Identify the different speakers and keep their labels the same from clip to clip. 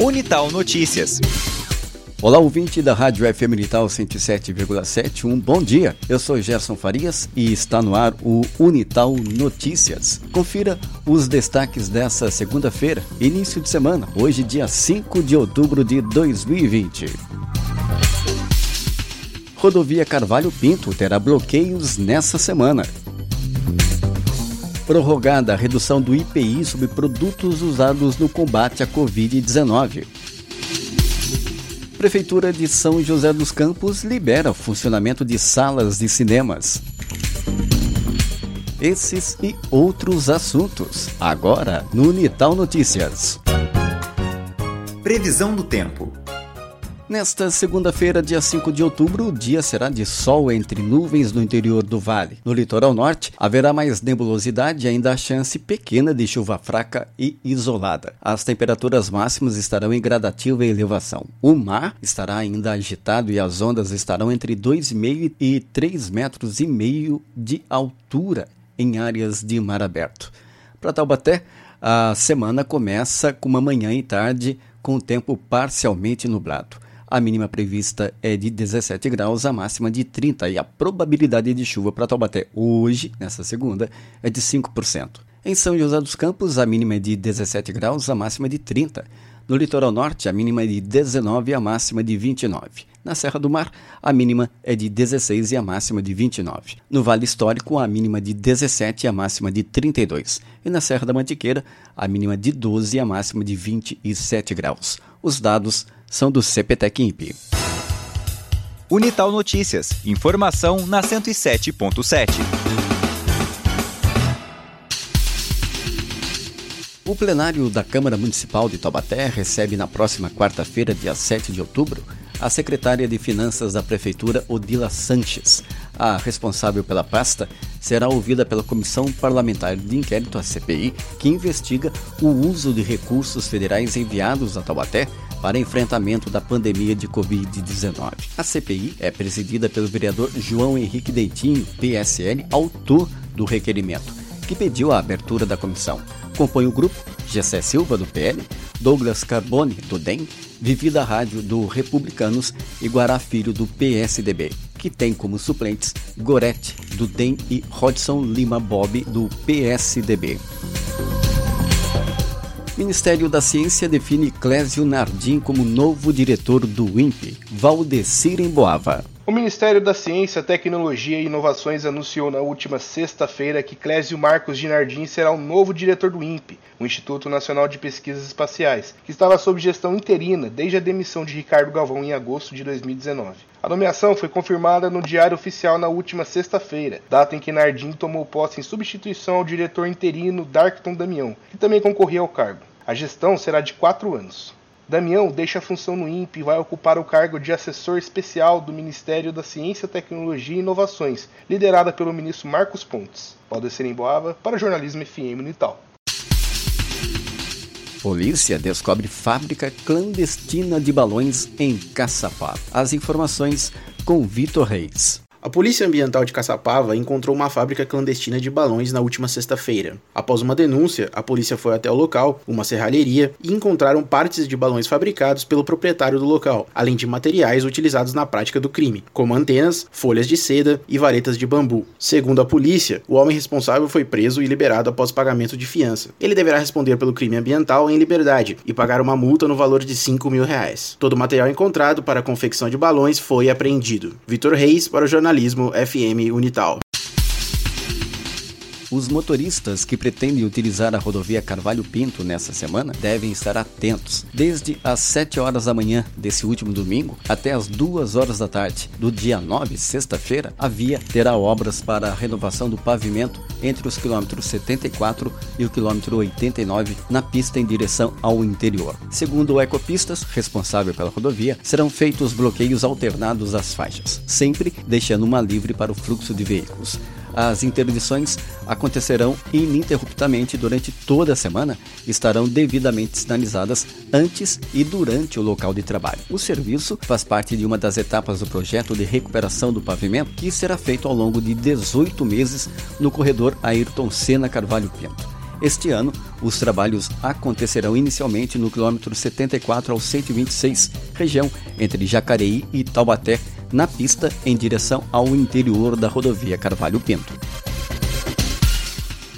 Speaker 1: Unital Notícias.
Speaker 2: Olá, ouvinte da Rádio FM Unital 107,7, um bom dia. Eu sou Gerson Farias e está no ar o Unital Notícias. Confira os destaques dessa segunda-feira, início de semana, hoje, dia 5 de outubro de 2020. Rodovia Carvalho Pinto terá bloqueios nessa semana. Prorrogada a redução do IPI sobre produtos usados no combate à Covid-19. Prefeitura de São José dos Campos libera o funcionamento de salas de cinemas. Esses e outros assuntos, agora no Unital Notícias.
Speaker 1: Previsão do tempo.
Speaker 2: Nesta segunda-feira, dia 5 de outubro, o dia será de sol entre nuvens no interior do vale. No litoral norte, haverá mais nebulosidade e ainda há chance pequena de chuva fraca e isolada. As temperaturas máximas estarão em gradativa elevação. O mar estará ainda agitado e as ondas estarão entre 2,5 e 3 metros e meio de altura em áreas de mar aberto. Para Taubaté, a semana começa com uma manhã e tarde com o tempo parcialmente nublado. A mínima prevista é de 17 graus, a máxima de 30 e a probabilidade de chuva para Taubaté hoje, nessa segunda, é de 5%. Em São José dos Campos, a mínima é de 17 graus, a máxima de 30. No litoral norte, a mínima é de 19 e a máxima de 29. Na Serra do Mar, a mínima é de 16 e a máxima de 29. No Vale Histórico, a mínima de 17 e a máxima de 32. E na Serra da Mantiqueira, a mínima de 12 e a máxima de 27 graus. Os dados são do CPTEC INPE.
Speaker 1: Unital Notícias. Informação na 107.7.
Speaker 2: O plenário da Câmara Municipal de Taubaté recebe na próxima quarta-feira, dia 7 de outubro, a secretária de Finanças da Prefeitura, Odila Sanches. A responsável pela pasta será ouvida pela Comissão Parlamentar de Inquérito, a CPI, que investiga o uso de recursos federais enviados a Taubaté para enfrentamento da pandemia de Covid-19. A CPI é presidida pelo vereador João Henrique Deitinho, PSL, autor do requerimento, que pediu a abertura da comissão. Compõe o grupo Gessé Silva, do PL, Douglas Carbone, do DEM, Vivi da Rádio, do Republicanos e Guará Filho, do PSDB, que tem como suplentes Gorete, do DEM e Rodson Lima Bob, do PSDB. Ministério da Ciência define Clésio Nardim como novo diretor do INPE, Valdecir Emboava.
Speaker 3: O Ministério da Ciência, Tecnologia e Inovações anunciou na última sexta-feira que Clésio Marcos de Nardim será o novo diretor do INPE, o Instituto Nacional de Pesquisas Espaciais, que estava sob gestão interina desde a demissão de Ricardo Galvão em agosto de 2019. A nomeação foi confirmada no Diário Oficial na última sexta-feira, data em que Nardim tomou posse em substituição ao diretor interino Darkton Damião, que também concorria ao cargo. A gestão será de quatro anos. Damião deixa a função no INPE e vai ocupar o cargo de assessor especial do Ministério da Ciência, Tecnologia e Inovações, liderada pelo ministro Marcos Pontes. Pode ser em Boava para Jornalismo FM Unital.
Speaker 2: Polícia descobre fábrica clandestina de balões em Caçapá. As informações com Vitor Reis.
Speaker 4: A Polícia Ambiental de Caçapava encontrou uma fábrica clandestina de balões na última sexta-feira. Após uma denúncia, a polícia foi até o local, uma serralheria, e encontraram partes de balões fabricados pelo proprietário do local, além de materiais utilizados na prática do crime, como antenas, folhas de seda e varetas de bambu. Segundo a polícia, o homem responsável foi preso e liberado após pagamento de fiança. Ele deverá responder pelo crime ambiental em liberdade e pagar uma multa no valor de 5 mil reais. Todo o material encontrado para a confecção de balões foi apreendido. Vitor Reis para o jornal Jornalismo FM Unital.
Speaker 2: Os motoristas que pretendem utilizar a rodovia Carvalho Pinto nessa semana devem estar atentos. Desde as 7 horas da manhã desse último domingo até as 2 horas da tarde do dia 9, sexta-feira, a via terá obras para a renovação do pavimento entre os quilômetros 74 e o quilômetro 89 na pista em direção ao interior. Segundo o Ecopistas, responsável pela rodovia, serão feitos bloqueios alternados às faixas, sempre deixando uma livre para o fluxo de veículos. As interdições acontecerão ininterruptamente durante toda a semana e estarão devidamente sinalizadas antes e durante o local de trabalho. O serviço faz parte de uma das etapas do projeto de recuperação do pavimento que será feito ao longo de 18 meses no corredor Ayrton Senna Carvalho Pinto. Este ano, os trabalhos acontecerão inicialmente no quilômetro 74 ao 126, região entre Jacareí e Taubaté, na pista em direção ao interior da rodovia Carvalho Pinto.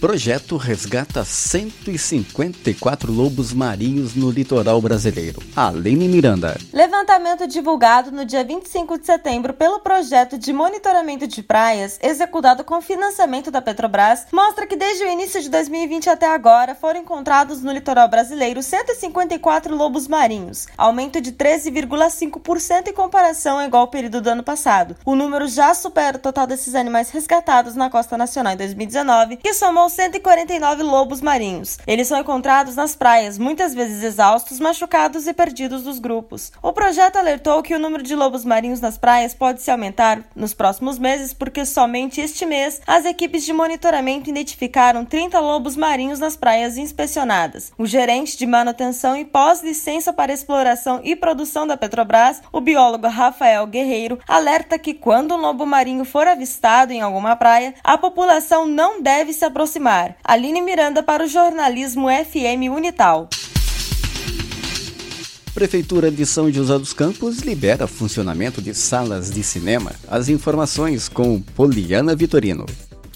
Speaker 2: Projeto resgata 154 lobos marinhos no litoral brasileiro. Aline Miranda.
Speaker 5: Levantamento divulgado no dia 25 de setembro pelo projeto de monitoramento de praias, executado com financiamento da Petrobras, mostra que desde o início de 2020 até agora foram encontrados no litoral brasileiro 154 lobos marinhos, aumento de 13,5% em comparação ao igual período do ano passado. O número já supera o total desses animais resgatados na costa nacional em 2019, que somou 149 lobos marinhos. Eles são encontrados nas praias, muitas vezes exaustos, machucados e perdidos dos grupos. O projeto alertou que o número de lobos marinhos nas praias pode se aumentar nos próximos meses, porque somente este mês as equipes de monitoramento identificaram 30 lobos marinhos nas praias inspecionadas. O gerente de manutenção e pós-licença para exploração e produção da Petrobras, o biólogo Rafael Guerreiro, alerta que quando um lobo marinho for avistado em alguma praia, a população não deve se aproximar aproximar. Aline Miranda para o jornalismo FM Unital.
Speaker 2: Prefeitura de São José dos Campos libera funcionamento de salas de cinema. As informações com Poliana Vitorino.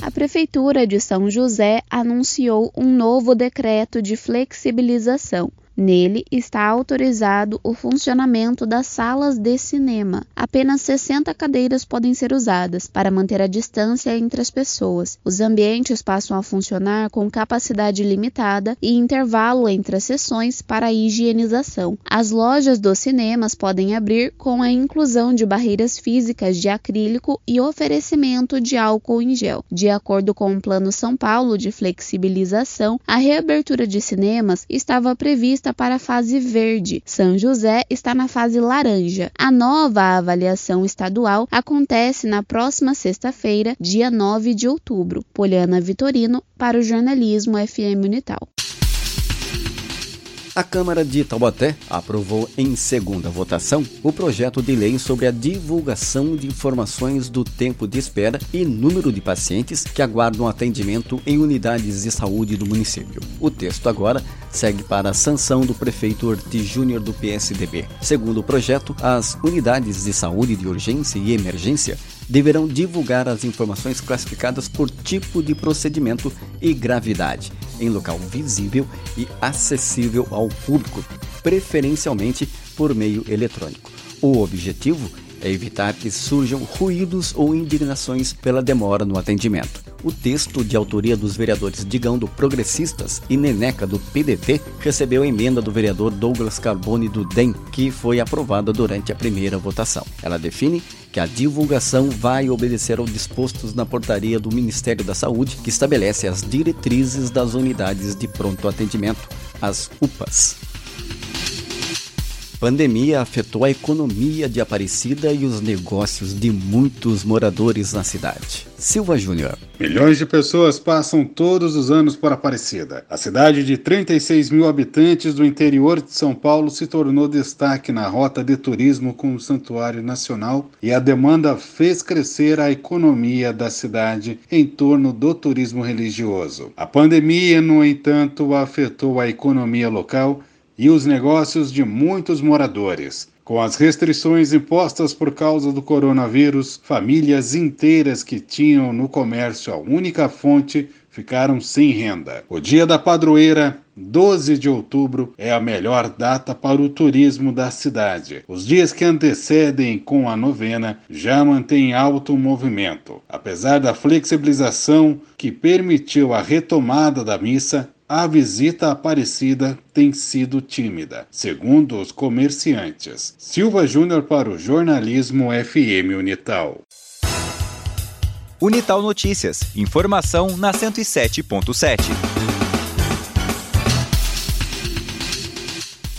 Speaker 6: A Prefeitura de São José anunciou um novo decreto de flexibilização Nele está autorizado o funcionamento das salas de cinema. Apenas 60 cadeiras podem ser usadas para manter a distância entre as pessoas. Os ambientes passam a funcionar com capacidade limitada e intervalo entre as sessões para higienização. As lojas dos cinemas podem abrir com a inclusão de barreiras físicas de acrílico e oferecimento de álcool em gel. De acordo com o Plano São Paulo de flexibilização, a reabertura de cinemas estava prevista para a fase verde. São José está na fase laranja. A nova avaliação estadual acontece na próxima sexta-feira, dia 9 de outubro. Poliana Vitorino, para o jornalismo FM Unital.
Speaker 2: A Câmara de Taubaté aprovou em segunda votação o projeto de lei sobre a divulgação de informações do tempo de espera e número de pacientes que aguardam atendimento em unidades de saúde do município. O texto agora segue para a sanção do prefeito Ortiz Júnior do PSDB. Segundo o projeto, as unidades de saúde de urgência e emergência deverão divulgar as informações classificadas por tipo de procedimento e gravidade, em local visível e acessível ao público, preferencialmente por meio eletrônico. O objetivo é evitar que surjam ruídos ou indignações pela demora no atendimento. O texto de autoria dos vereadores Digão do Progressistas e Neneca do PDT recebeu emenda do vereador Douglas Carbone do DEM, que foi aprovada durante a primeira votação. Ela define que a divulgação vai obedecer aos dispostos na portaria do Ministério da Saúde, que estabelece as diretrizes das unidades de pronto atendimento, as UPAs. Pandemia afetou a economia de Aparecida e os negócios de muitos moradores na cidade. Silva Júnior.
Speaker 7: Milhões de pessoas passam todos os anos por Aparecida. A cidade de 36 mil habitantes do interior de São Paulo se tornou destaque na rota de turismo com o Santuário Nacional e a demanda fez crescer a economia da cidade em torno do turismo religioso. A pandemia, no entanto, afetou a economia local e os negócios de muitos moradores. Com as restrições impostas por causa do coronavírus, famílias inteiras que tinham no comércio a única fonte ficaram sem renda. O dia da padroeira, 12 de outubro, é a melhor data para o turismo da cidade. Os dias que antecedem com a novena já mantêm alto movimento. Apesar da flexibilização que permitiu a retomada da missa, a visita Aparecida tem sido tímida, segundo os comerciantes. Silva Júnior para o jornalismo FM Unital.
Speaker 1: Unital Notícias. Informação na 107.7.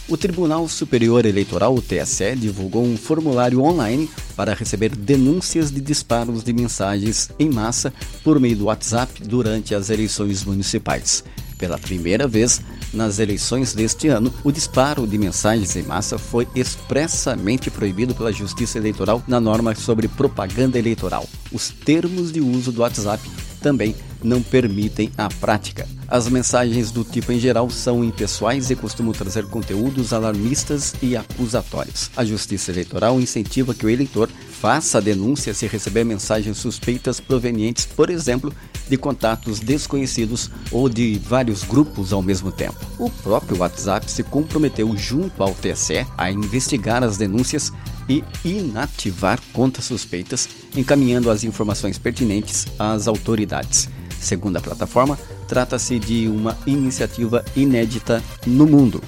Speaker 2: O Tribunal Superior Eleitoral, o TSE, divulgou um formulário online para receber denúncias de disparos de mensagens em massa por meio do WhatsApp durante as eleições municipais. Pela primeira vez nas eleições deste ano, o disparo de mensagens em massa foi expressamente proibido pela Justiça Eleitoral na norma sobre propaganda eleitoral. Os termos de uso do WhatsApp também não permitem a prática. As mensagens do tipo em geral são impessoais e costumam trazer conteúdos alarmistas e acusatórios. A Justiça Eleitoral incentiva que o eleitor faça a denúncia se receber mensagens suspeitas provenientes, por exemplo, de contatos desconhecidos ou de vários grupos ao mesmo tempo. O próprio WhatsApp se comprometeu junto ao TSE a investigar as denúncias e inativar contas suspeitas, encaminhando as informações pertinentes às autoridades. Segundo a plataforma, trata-se de uma iniciativa inédita no mundo.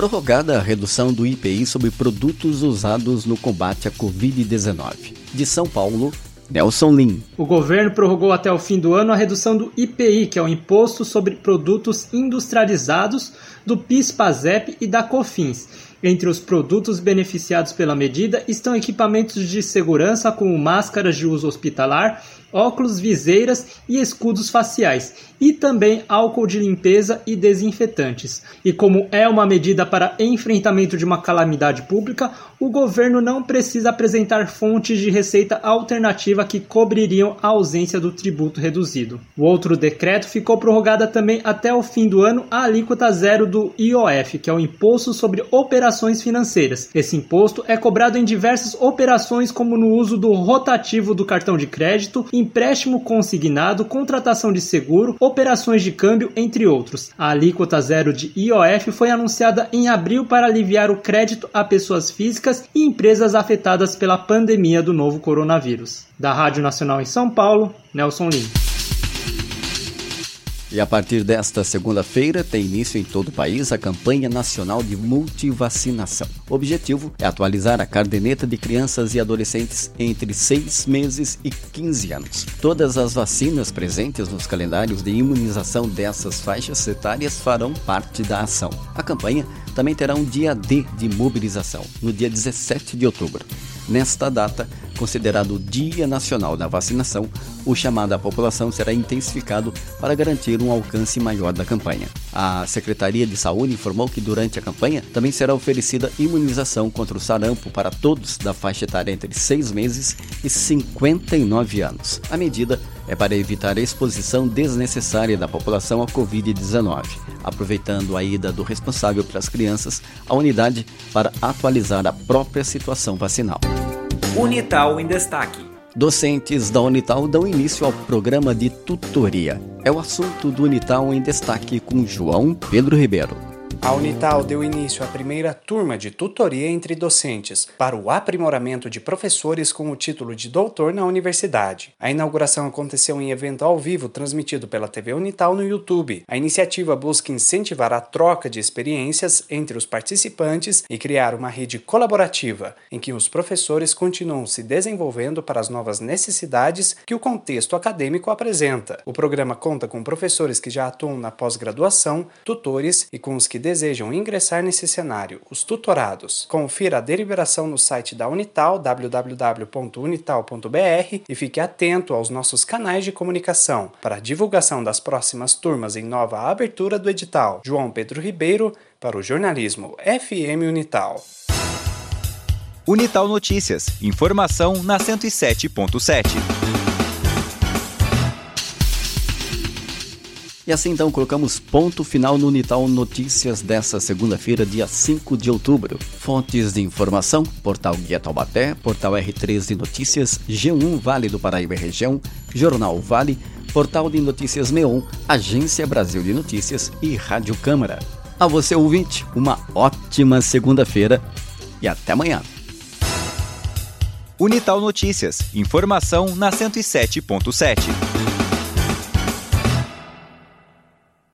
Speaker 2: Prorrogada a redução do IPI sobre produtos usados no combate à Covid-19. De São Paulo, Nelson Lin.
Speaker 8: O governo prorrogou até o fim do ano a redução do IPI, que é o Imposto sobre Produtos Industrializados, do PIS-PASEP e da COFINS. Entre os produtos beneficiados pela medida estão equipamentos de segurança como máscaras de uso hospitalar, óculos, viseiras e escudos faciais, e também álcool de limpeza e desinfetantes. E como é uma medida para enfrentamento de uma calamidade pública, o governo não precisa apresentar fontes de receita alternativa que cobririam a ausência do tributo reduzido. O outro decreto ficou prorrogada também até o fim do ano a alíquota zero do IOF, que é o Imposto sobre Operações Financeiras. Esse imposto é cobrado em diversas operações, como no uso do rotativo do cartão de crédito, empréstimo consignado, contratação de seguro, operações de câmbio, entre outros. A alíquota zero de IOF foi anunciada em abril para aliviar o crédito a pessoas físicas e empresas afetadas pela pandemia do novo coronavírus. Da Rádio Nacional em São Paulo, Nelson Lima.
Speaker 2: E a partir desta segunda-feira tem início em todo o país a campanha nacional de multivacinação. O objetivo é atualizar a caderneta de crianças e adolescentes entre 6 meses e 15 anos. Todas as vacinas presentes nos calendários de imunização dessas faixas etárias farão parte da ação. A campanha também terá um dia D de mobilização, no dia 17 de outubro. Nesta data, considerado o Dia Nacional da Vacinação, o chamado à população será intensificado para garantir um alcance maior da campanha. A Secretaria de Saúde informou que durante a campanha também será oferecida imunização contra o sarampo para todos da faixa etária entre 6 meses e 59 anos. A medida é para evitar a exposição desnecessária da população à Covid-19, aproveitando a ida do responsável pelas crianças à unidade para atualizar a própria situação vacinal.
Speaker 1: Unital em Destaque.
Speaker 2: Docentes da Unital dão início ao programa de tutoria. É o assunto do Unital em Destaque com João Pedro Ribeiro.
Speaker 9: A Unital deu início à primeira turma de tutoria entre docentes para o aprimoramento de professores com o título de doutor na universidade. A inauguração aconteceu em evento ao vivo transmitido pela TV Unital no YouTube. A iniciativa busca incentivar a troca de experiências entre os participantes e criar uma rede colaborativa em que os professores continuam se desenvolvendo para as novas necessidades que o contexto acadêmico apresenta. O programa conta com professores que já atuam na pós-graduação, tutores e com os que desejam ingressar nesse cenário, os tutorados. Confira a deliberação no site da Unital, www.unital.br, e fique atento aos nossos canais de comunicação para a divulgação das próximas turmas em nova abertura do edital. João Pedro Ribeiro, para o jornalismo FM Unital.
Speaker 1: Unital Notícias. Informação na 107.7.
Speaker 2: E assim então colocamos ponto final no Unital Notícias dessa segunda-feira, dia 5 de outubro. Fontes de informação: Portal Guia Taubaté, Portal R3 de Notícias, G1 Vale do Paraíba Região, Jornal Vale, Portal de Notícias Meon, Agência Brasil de Notícias e Rádio Câmara. A você ouvinte, uma ótima segunda-feira e até amanhã.
Speaker 1: Unital Notícias, informação na 107.7.